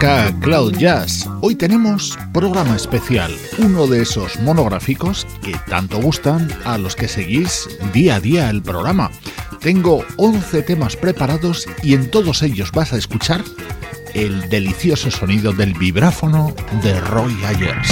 Arranca Cloud Jazz. Hoy tenemos programa especial, uno de esos monográficos que tanto gustan a los que seguís día a día el programa. Tengo 11 temas preparados y en todos ellos vas a escuchar el delicioso sonido del vibráfono de Roy Ayers.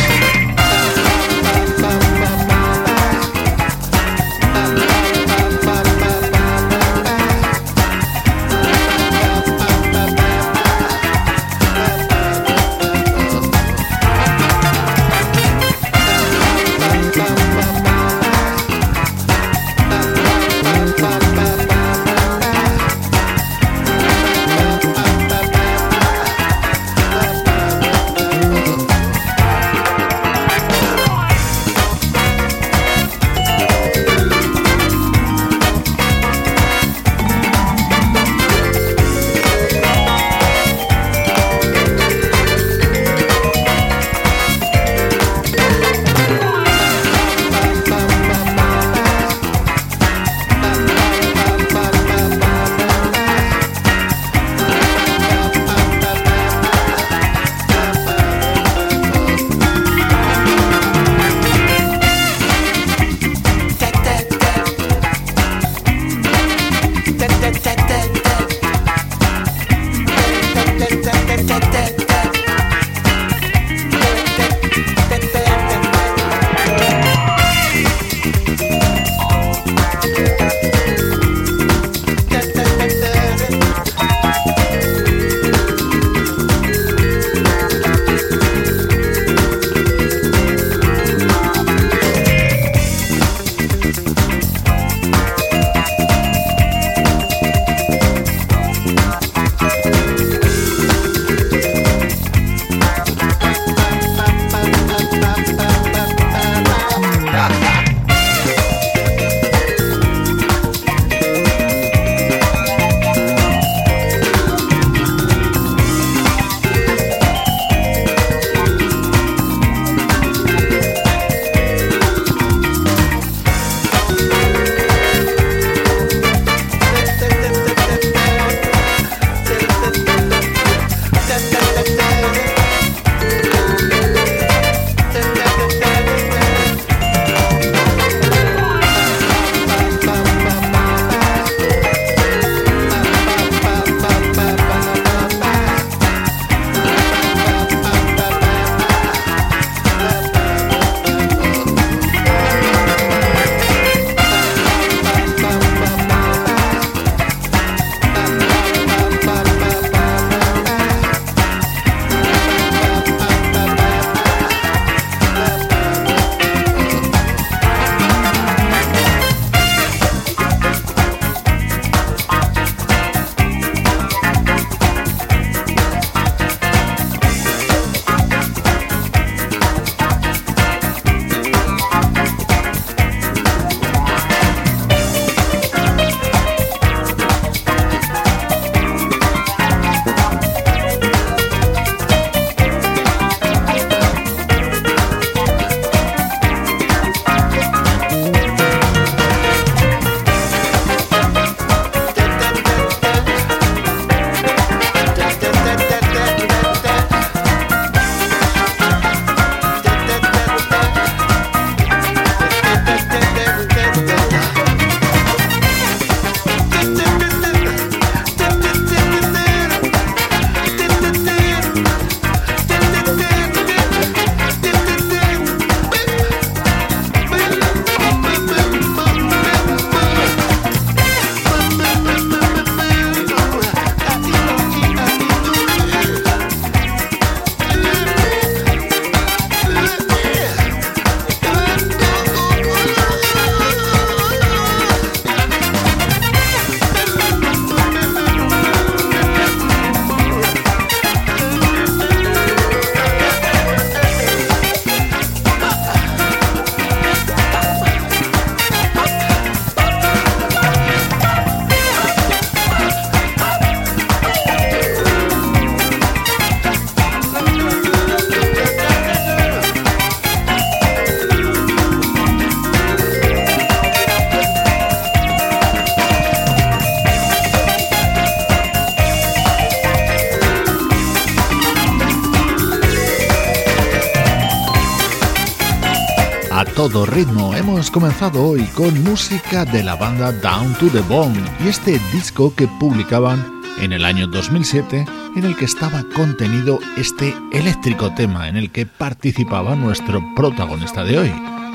todo ritmo. Hemos comenzado hoy con música de la banda Down to the Bone y este disco que publicaban en el año 2007 en el que estaba contenido este eléctrico tema en el que participaba nuestro protagonista de hoy,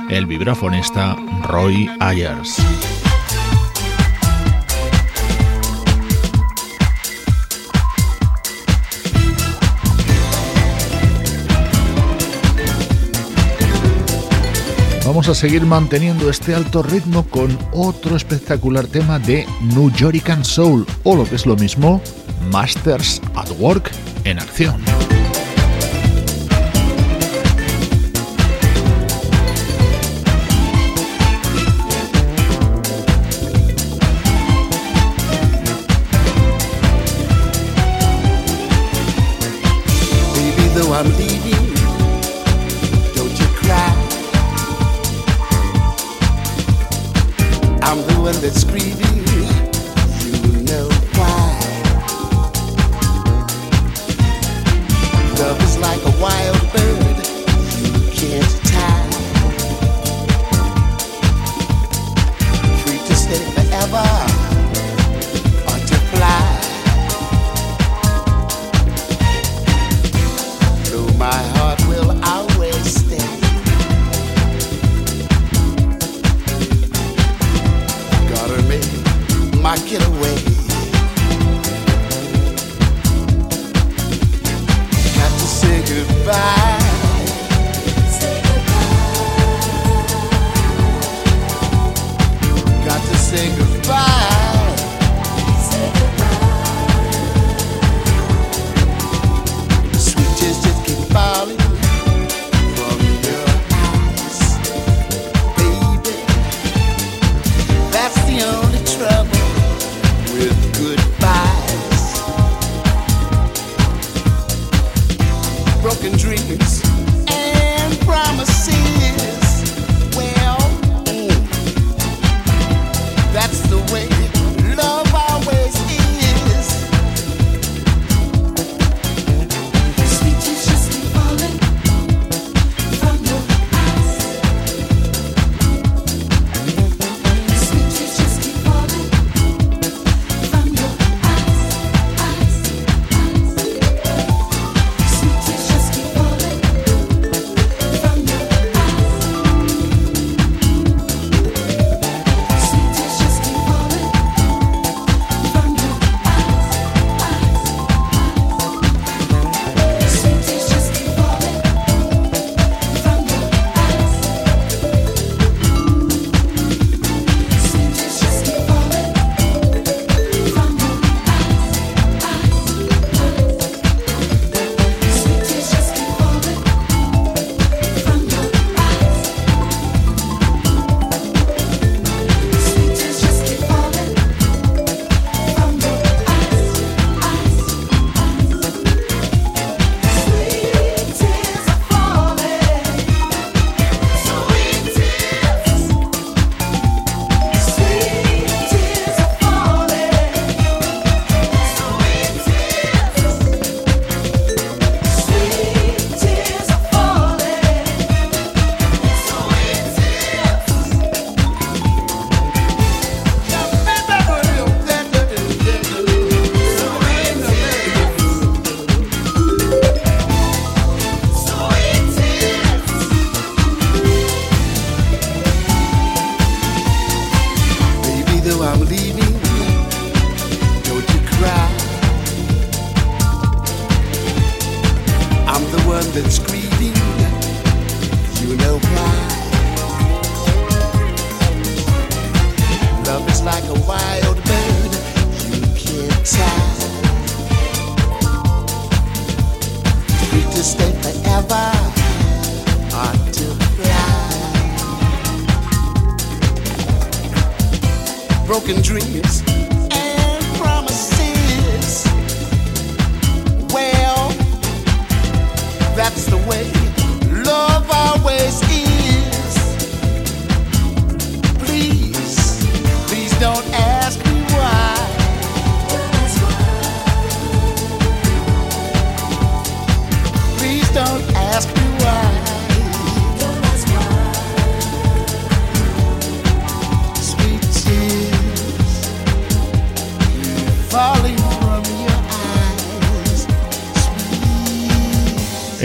el vibrafonista Roy Ayers. Vamos a seguir manteniendo este alto ritmo con otro espectacular tema de New Yorican Soul o lo que es lo mismo, Masters at Work en acción.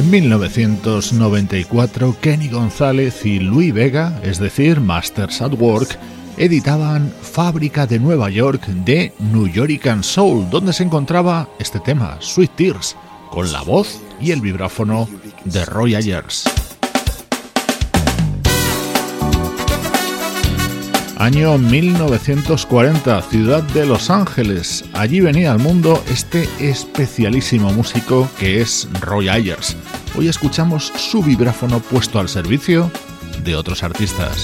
En 1994, Kenny González y Louis Vega, es decir, Masters at Work, editaban Fábrica de Nueva York de New York Soul, donde se encontraba este tema, Sweet Tears, con la voz y el vibráfono de Roy Ayers. Año 1940, ciudad de Los Ángeles. Allí venía al mundo este especialísimo músico que es Roy Ayers. Hoy escuchamos su vibráfono puesto al servicio de otros artistas.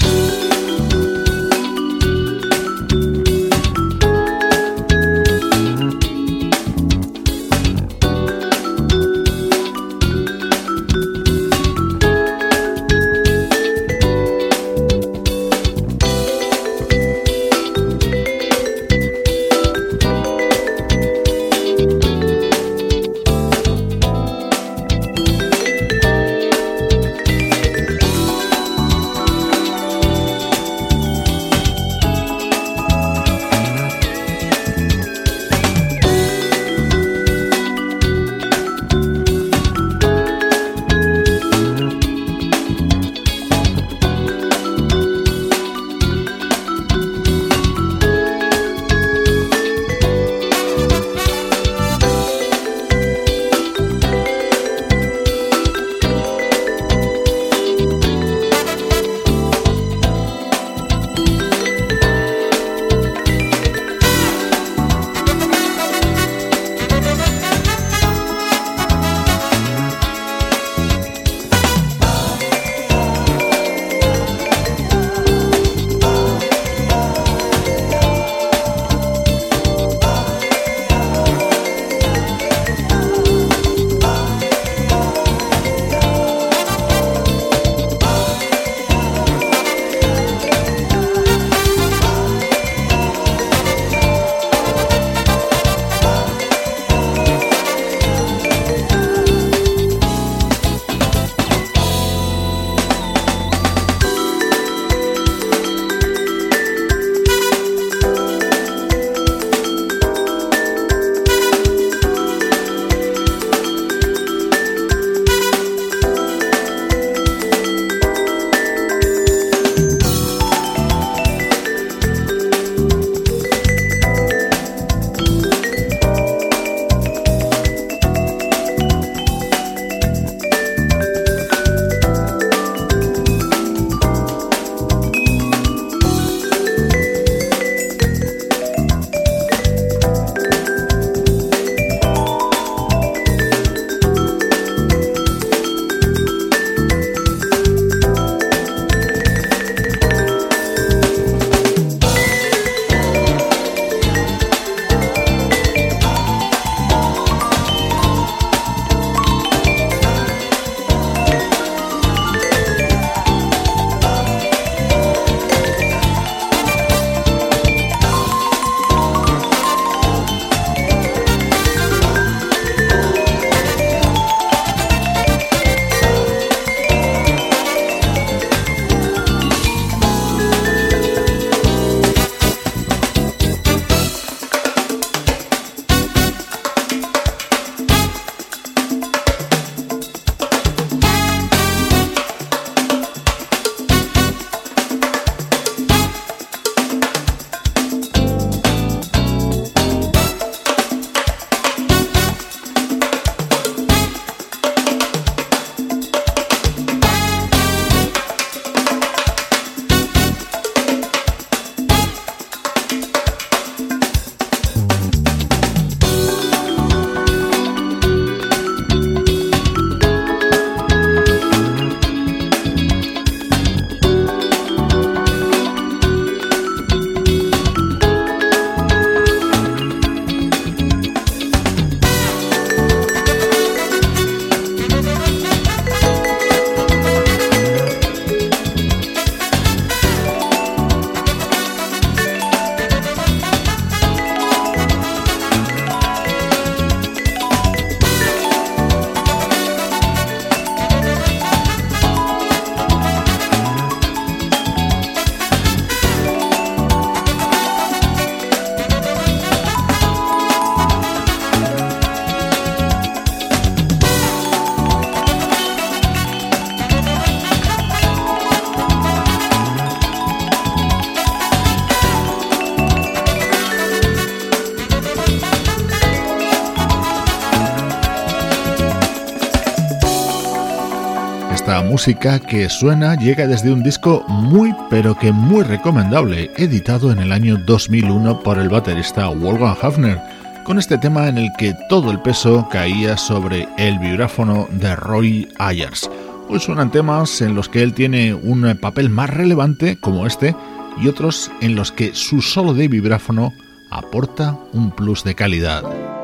Música que suena llega desde un disco muy pero que muy recomendable, editado en el año 2001 por el baterista Wolfgang Hafner, con este tema en el que todo el peso caía sobre el vibráfono de Roy Ayers. Hoy suenan temas en los que él tiene un papel más relevante, como este, y otros en los que su solo de vibráfono aporta un plus de calidad.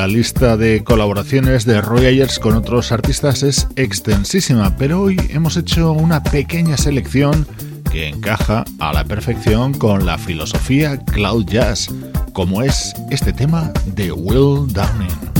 La lista de colaboraciones de Roy Ayers con otros artistas es extensísima, pero hoy hemos hecho una pequeña selección que encaja a la perfección con la filosofía cloud jazz, como es este tema de Will Downing.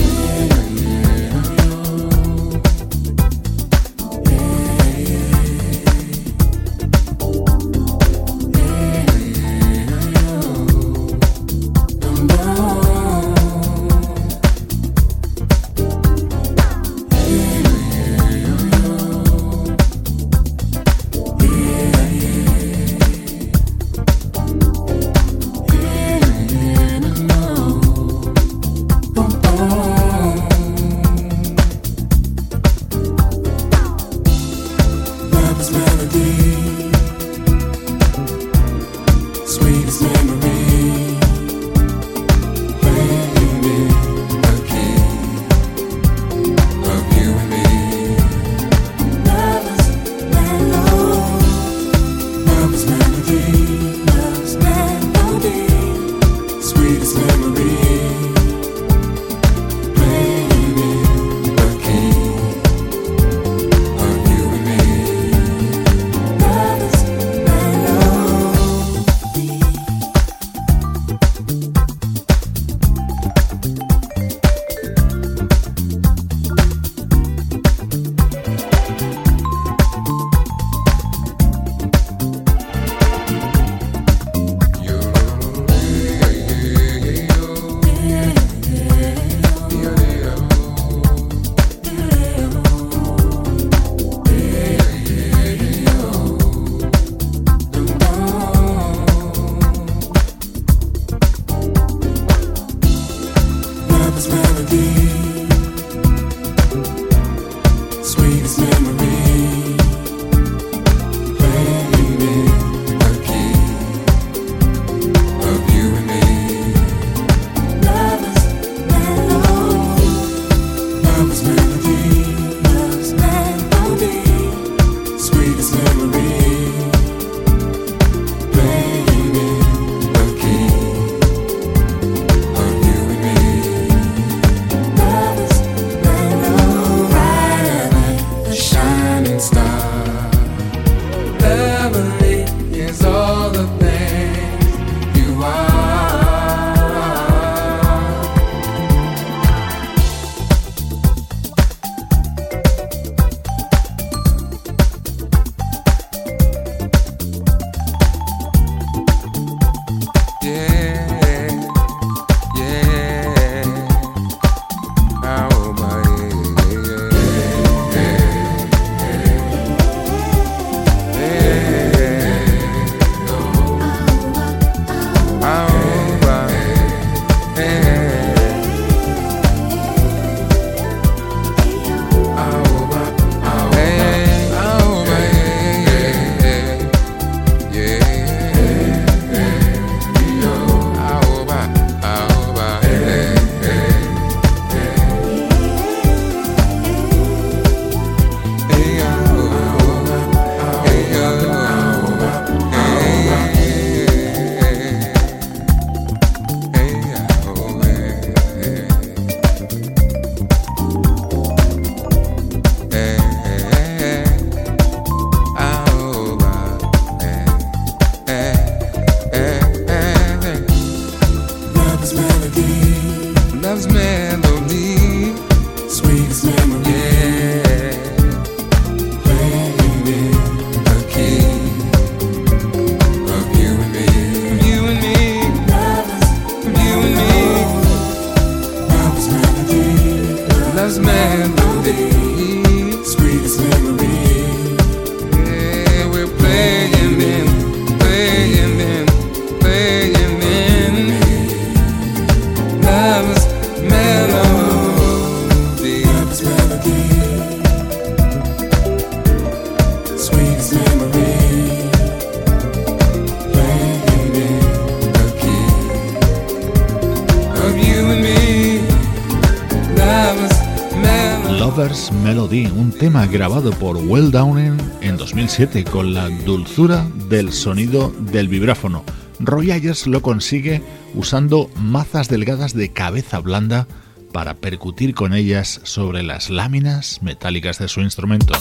Grabado por Well Downing en 2007 con la dulzura del sonido del vibráfono. Roy Ayers lo consigue usando mazas delgadas de cabeza blanda para percutir con ellas sobre las láminas metálicas de su instrumento.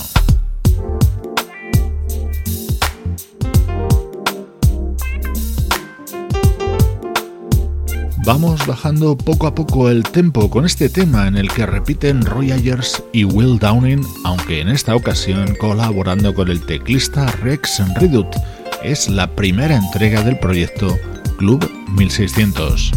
Vamos bajando poco a poco el tempo con este tema en el que repiten Roy Ayers y Will Downing, aunque en esta ocasión colaborando con el teclista Rex Redut. Es la primera entrega del proyecto Club 1600.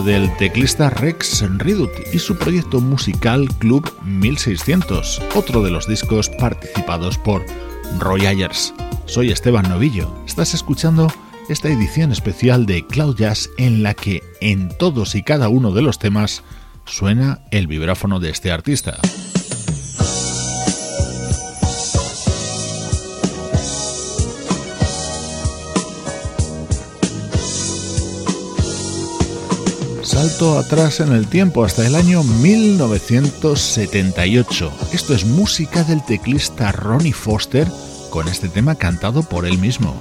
Del teclista Rex Ridut y su proyecto musical Club 1600, otro de los discos participados por Roy Ayers. Soy Esteban Novillo, estás escuchando esta edición especial de Cloud Jazz en la que en todos y cada uno de los temas suena el vibráfono de este artista. Salto atrás en el tiempo hasta el año 1978. Esto es música del teclista Ronnie Foster con este tema cantado por él mismo.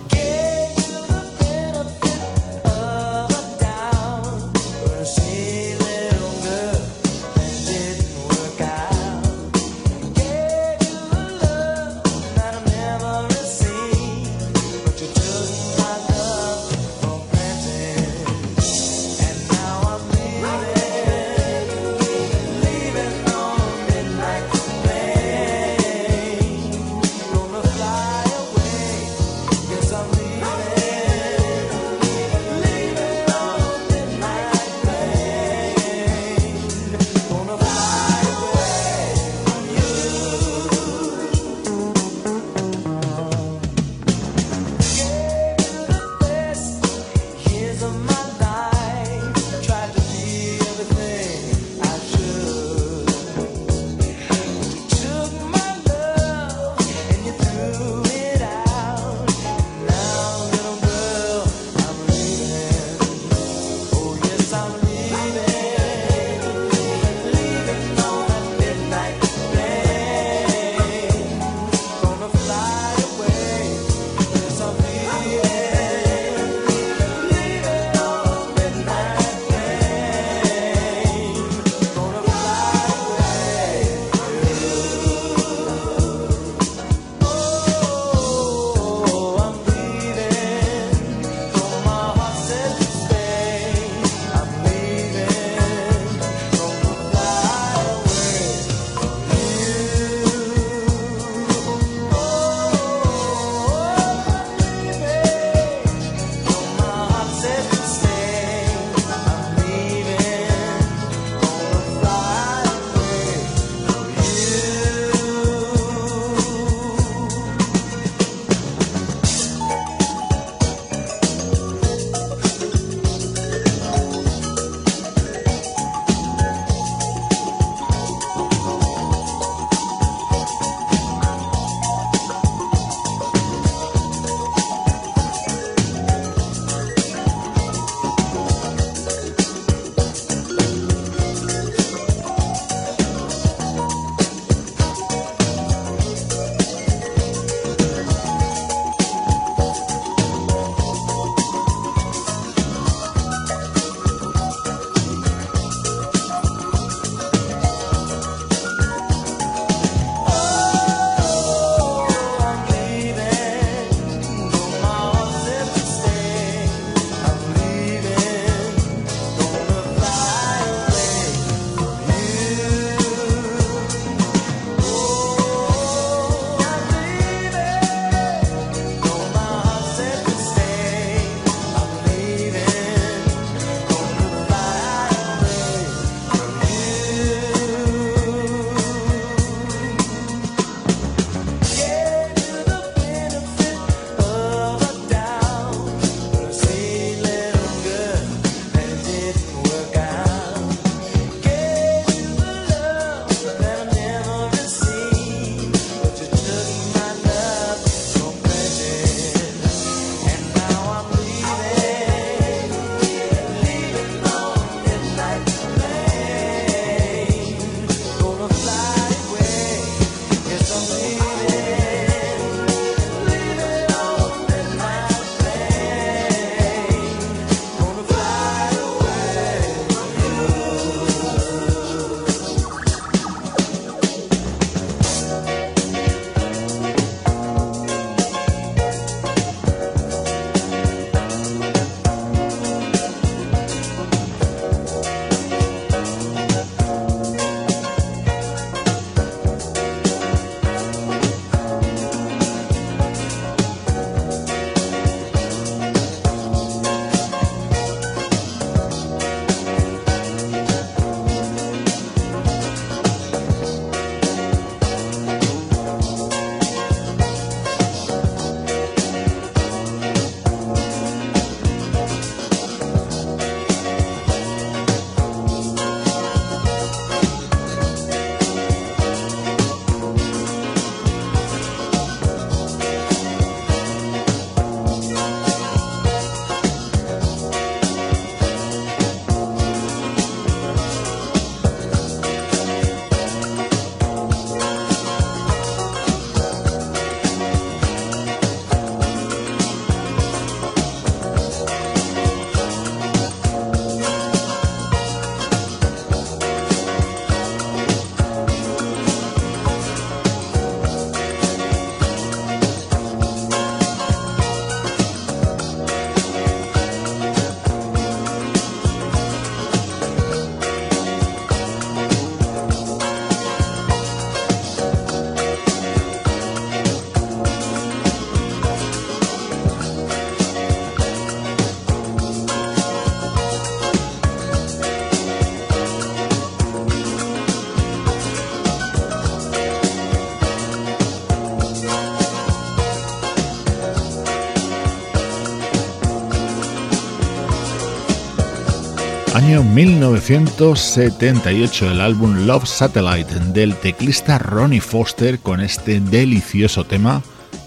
Año 1978, el álbum Love Satellite del teclista Ronnie Foster con este delicioso tema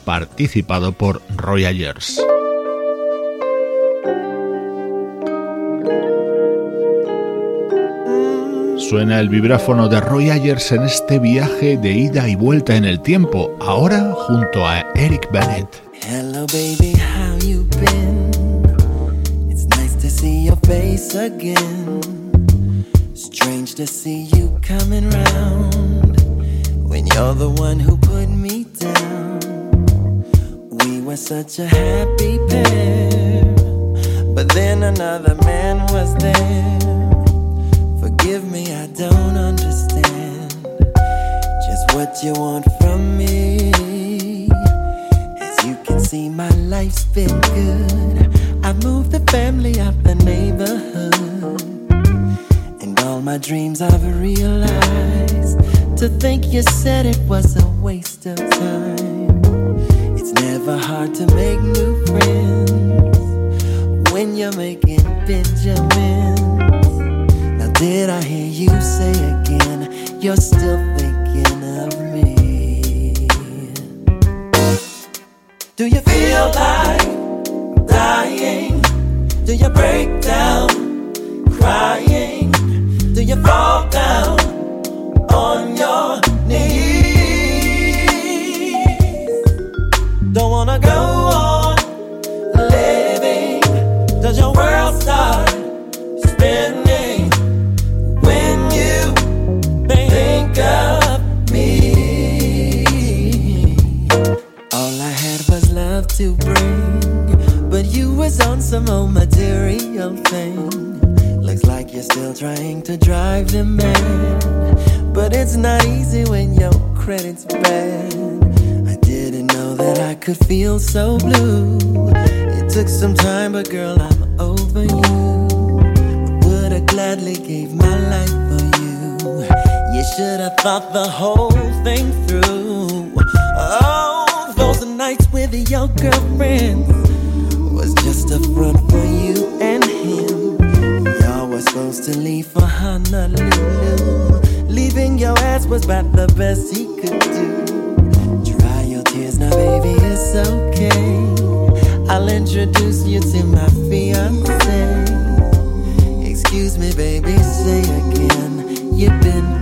participado por Roy Ayers. Suena el vibráfono de Roy Ayers en este viaje de ida y vuelta en el tiempo, ahora junto a Eric Bennett. Again. Strange to see you coming round when you're the one who put me down. We were such a happy pair, but then another man was there. Forgive me, I don't understand just what you want from me. As you can see, my life's been good. I've moved the family out the neighborhood, my dreams I've realized. To think you said it was a waste of time. It's never hard to make new friends when you're making Benjamins. Now, did I hear you say again you're still nights with your girlfriend was just a front for you and him. Y'all were supposed to leave for Honolulu. Leaving your ass was about the best he could do. Dry your tears now, baby, it's okay. I'll introduce you to my fiance. Excuse me, baby, say again. You've been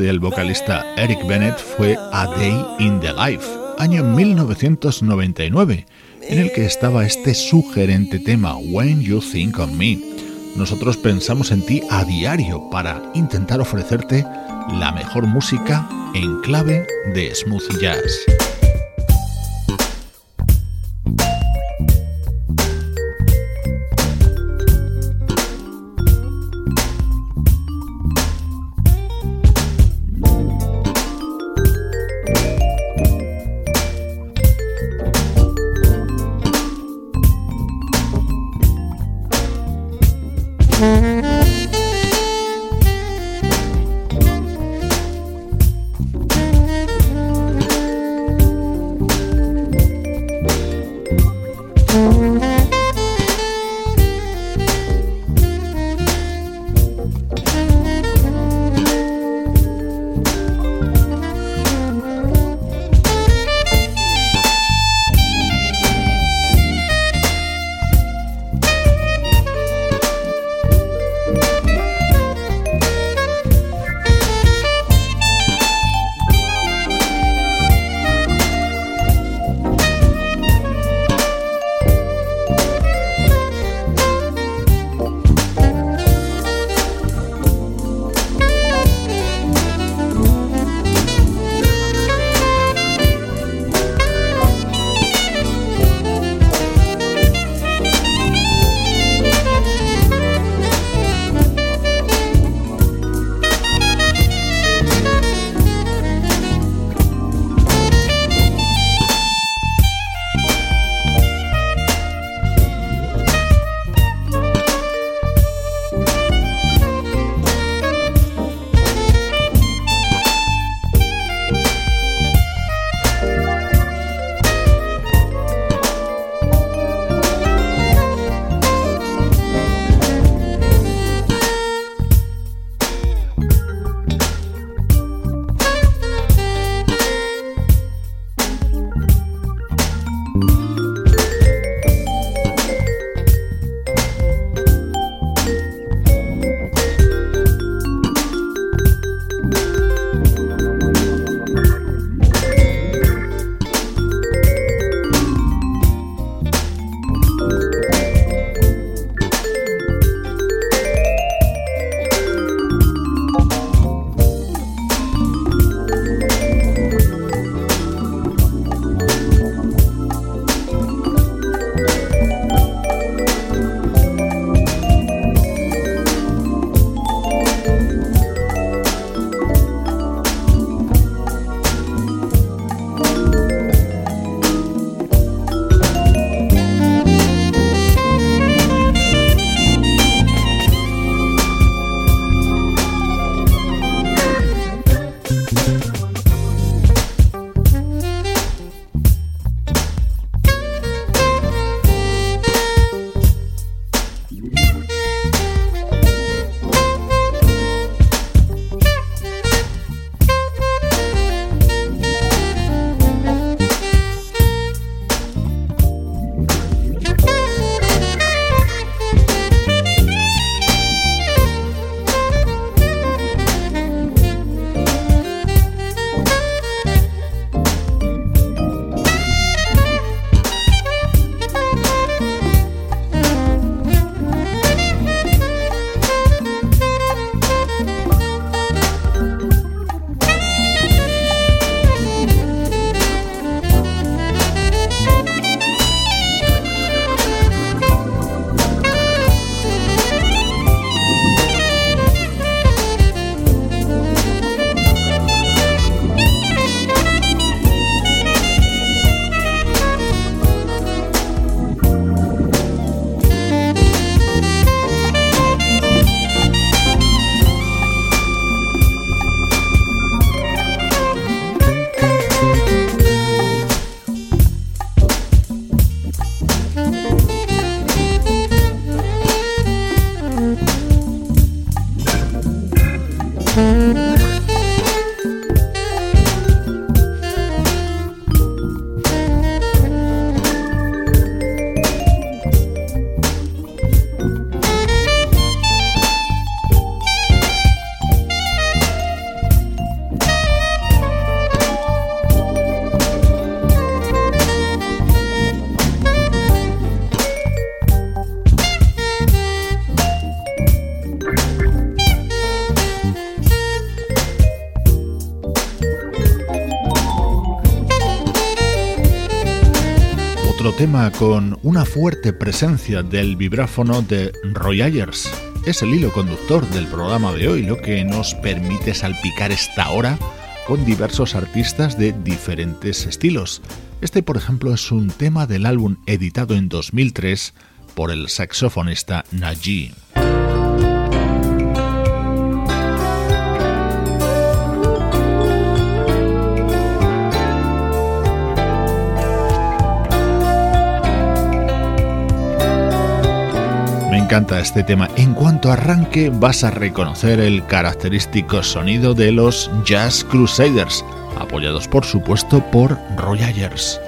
del vocalista Eric Bennett fue A Day in the Life, año 1999, en el que estaba este sugerente tema When You Think of Me. Nosotros pensamos en ti a diario para intentar ofrecerte la mejor música en clave de smooth jazz. Con una fuerte presencia del vibráfono de Roy Ayers. Es el hilo conductor del programa de hoy, lo que nos permite salpicar esta hora con diversos artistas de diferentes estilos. Este, por ejemplo, es un tema del álbum editado en 2003 por el saxofonista Najee. Encanta este tema. En cuanto arranque vas a reconocer el característico sonido de los Jazz Crusaders, apoyados por supuesto por Roy Ayers.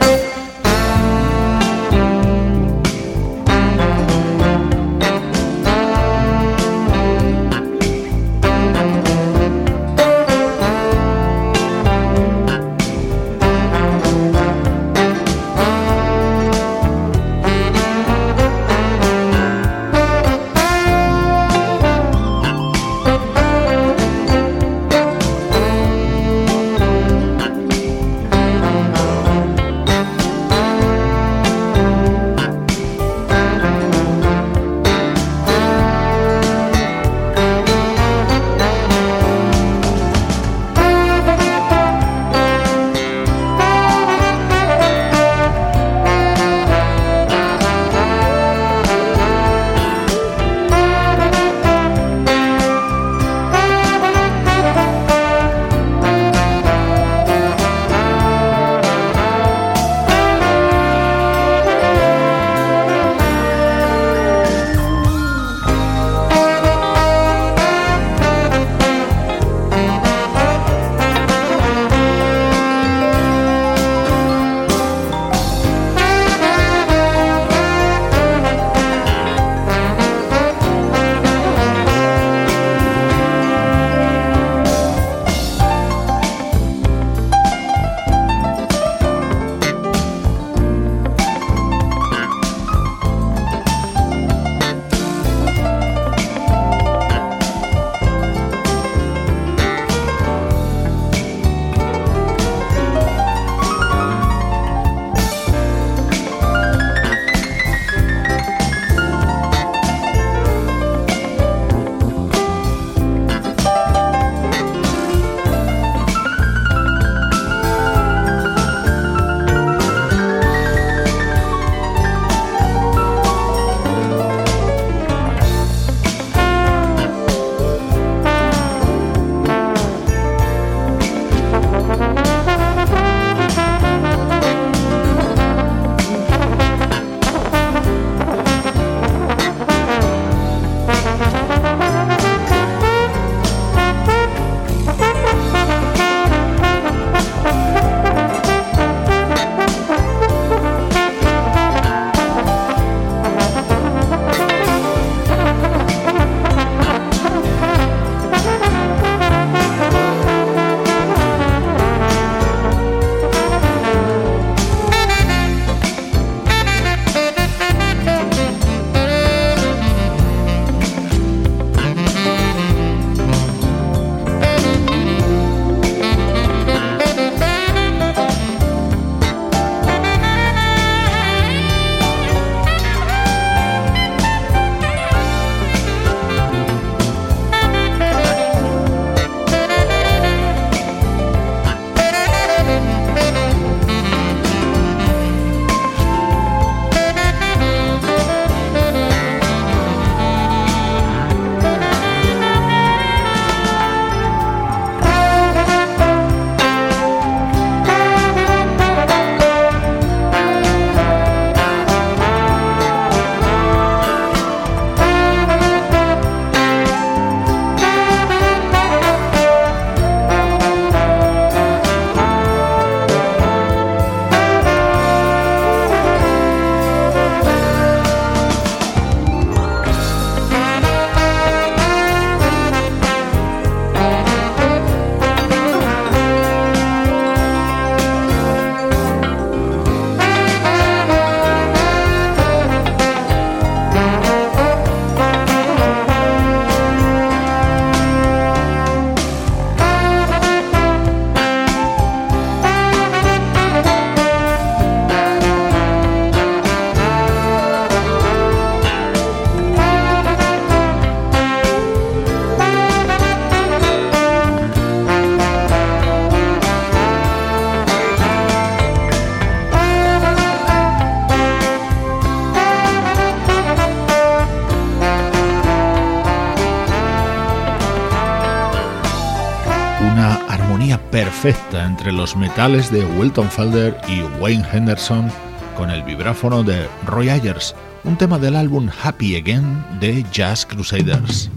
Los metales de Wilton Felder y Wayne Henderson con el vibráfono de Roy Ayers, un tema del álbum Happy Again de Jazz Crusaders.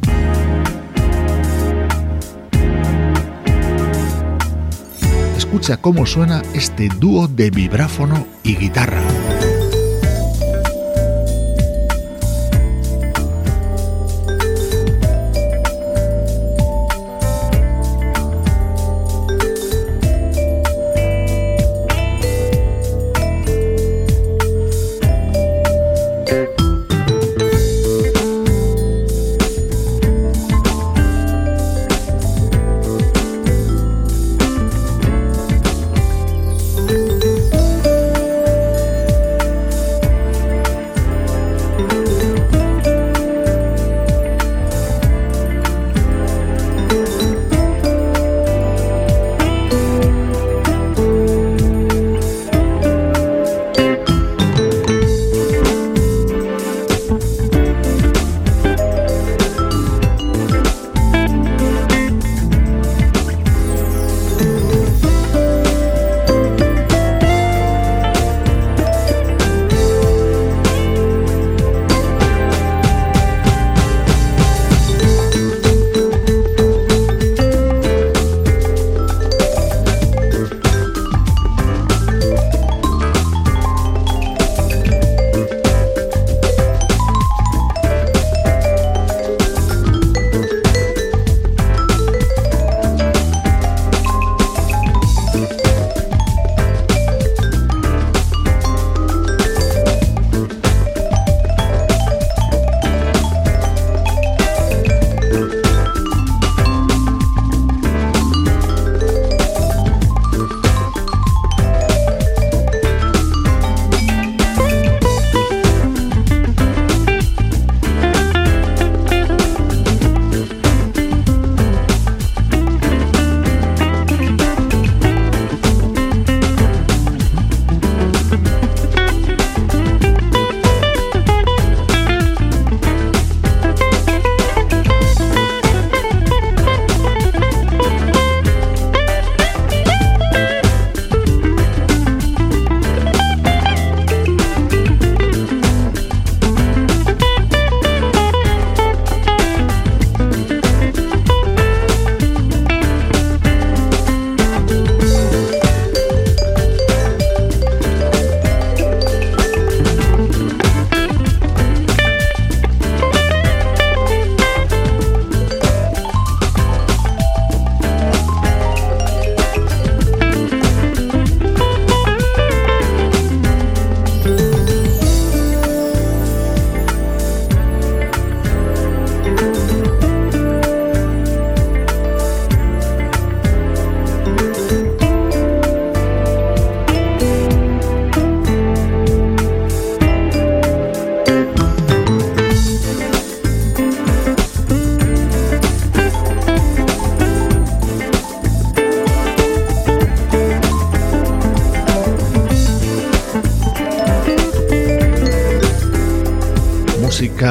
Escucha cómo suena este dúo de vibráfono y guitarra.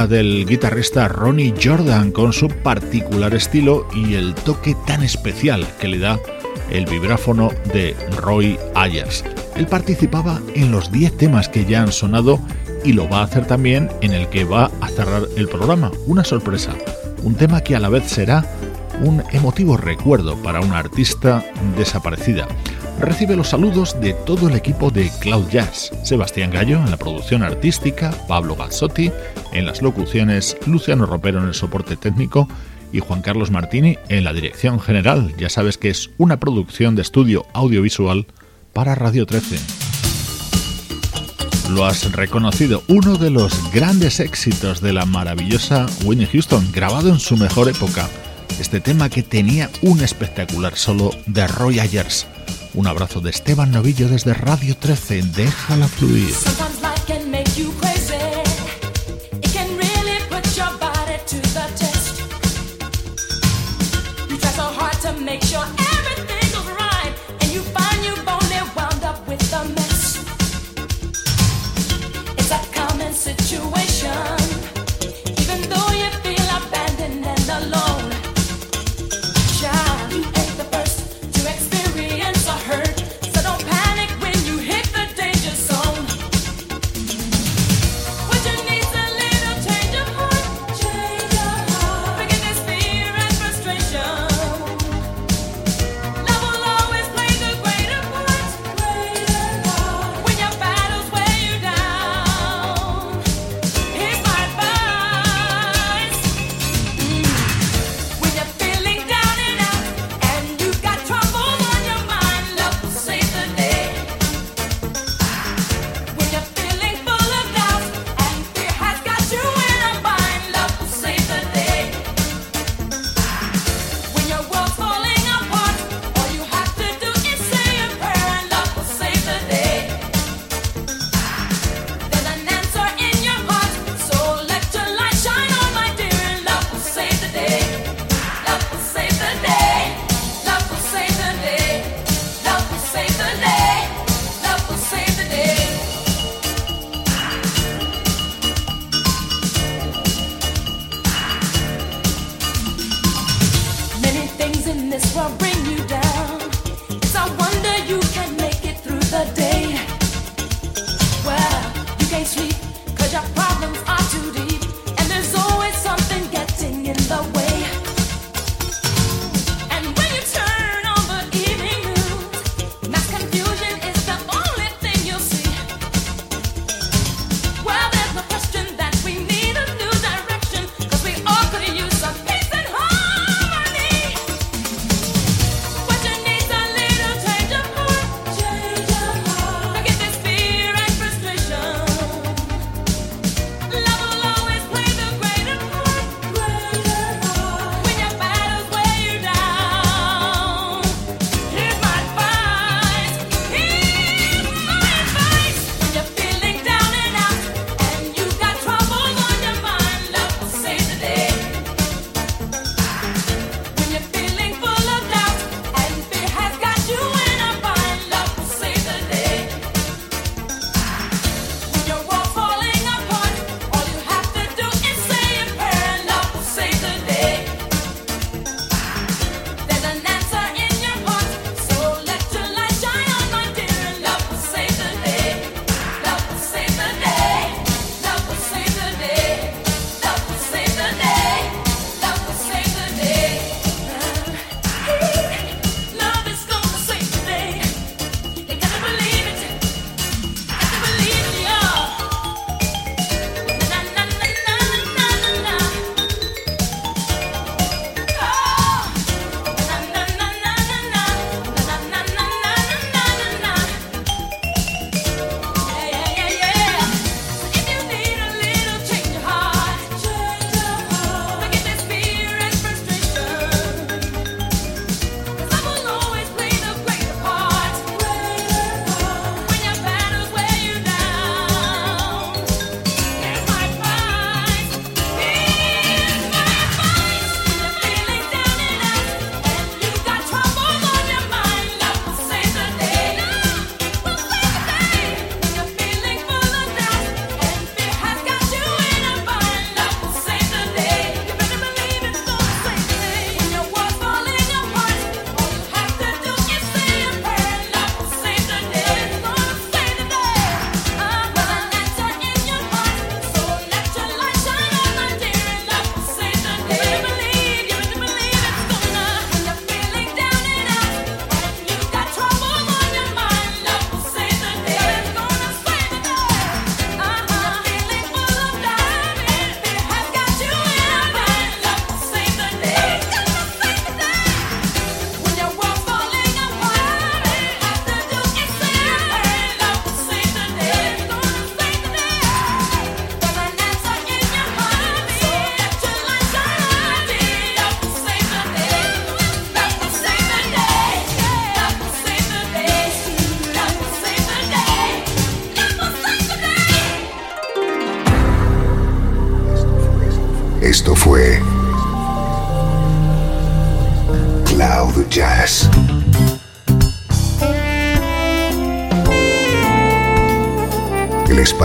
Del guitarrista Ronnie Jordan con su particular estilo y el toque tan especial que le da el vibráfono de Roy Ayers. Él participaba en los 10 temas que ya han sonado y lo va a hacer también en el que va a cerrar el programa. Una sorpresa, un tema que a la vez será un emotivo recuerdo para una artista desaparecida recibe los saludos de todo el equipo de Cloud Jazz. Sebastián Gallo en la producción artística, Pablo Gazzotti en las locuciones, Luciano Ropero en el soporte técnico y Juan Carlos Martini en la dirección general. Ya sabes que es una producción de estudio audiovisual para Radio 13. Lo has reconocido, uno de los grandes éxitos de la maravillosa Winnie Houston, grabado en su mejor época. Este tema que tenía un espectacular solo de Roy Ayers. Un abrazo de Esteban Novillo desde Radio 13. Déjala fluir.